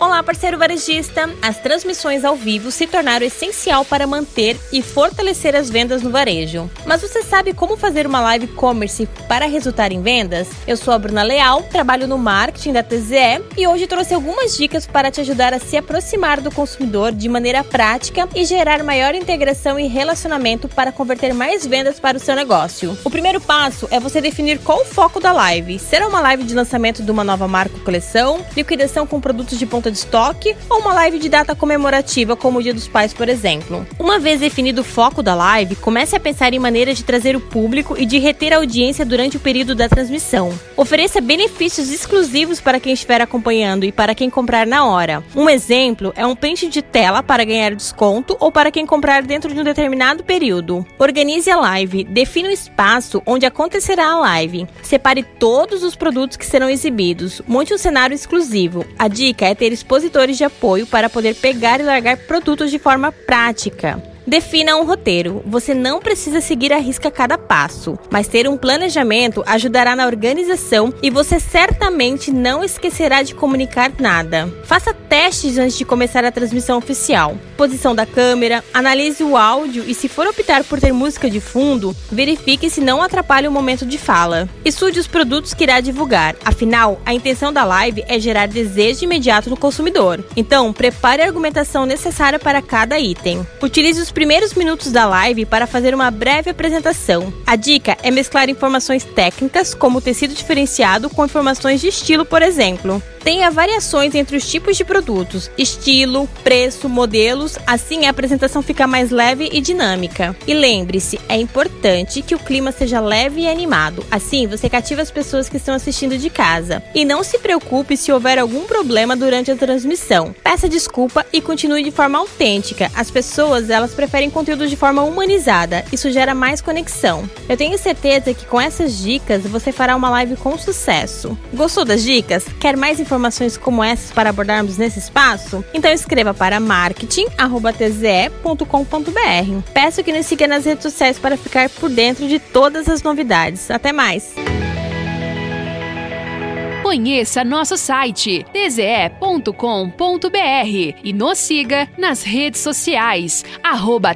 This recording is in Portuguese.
Olá, parceiro varejista! As transmissões ao vivo se tornaram essencial para manter e fortalecer as vendas no varejo. Mas você sabe como fazer uma live commerce para resultar em vendas? Eu sou a Bruna Leal, trabalho no marketing da TZE e hoje trouxe algumas dicas para te ajudar a se aproximar do consumidor de maneira prática e gerar maior integração e relacionamento para converter mais vendas para o seu negócio. O primeiro passo é você definir qual o foco da live. Será uma live de lançamento de uma nova marca ou coleção, liquidação com produtos de ponta de estoque ou uma live de data comemorativa, como o Dia dos Pais, por exemplo. Uma vez definido o foco da live, comece a pensar em maneiras de trazer o público e de reter a audiência durante o período da transmissão. Ofereça benefícios exclusivos para quem estiver acompanhando e para quem comprar na hora. Um exemplo é um print de tela para ganhar desconto ou para quem comprar dentro de um determinado período. Organize a live, defina o espaço onde acontecerá a live. Separe todos os produtos que serão exibidos. Monte um cenário exclusivo. A dica é ter expositores de apoio para poder pegar e largar produtos de forma prática. Defina um roteiro. Você não precisa seguir a risca cada passo, mas ter um planejamento ajudará na organização e você certamente não esquecerá de comunicar nada. Faça testes antes de começar a transmissão oficial. Posição da câmera, analise o áudio e, se for optar por ter música de fundo, verifique se não atrapalha o momento de fala. Estude os produtos que irá divulgar. Afinal, a intenção da live é gerar desejo imediato no consumidor. Então, prepare a argumentação necessária para cada item. Utilize os primeiros minutos da live para fazer uma breve apresentação. A dica é mesclar informações técnicas, como tecido diferenciado, com informações de estilo, por exemplo. Tenha variações entre os tipos de produtos, estilo, preço, modelos, assim a apresentação fica mais leve e dinâmica. E lembre-se, é importante que o clima seja leve e animado, assim você cativa as pessoas que estão assistindo de casa. E não se preocupe se houver algum problema durante a transmissão. Peça desculpa e continue de forma autêntica. As pessoas, elas preferem conteúdo de forma humanizada, isso gera mais conexão. Eu tenho certeza que com essas dicas você fará uma live com sucesso. Gostou das dicas? Quer mais informações? Informações como essas para abordarmos nesse espaço? Então escreva para marketing@tze.com.br. Peço que nos siga nas redes sociais para ficar por dentro de todas as novidades. Até mais. Conheça nosso site tze.com.br e nos siga nas redes sociais arroba.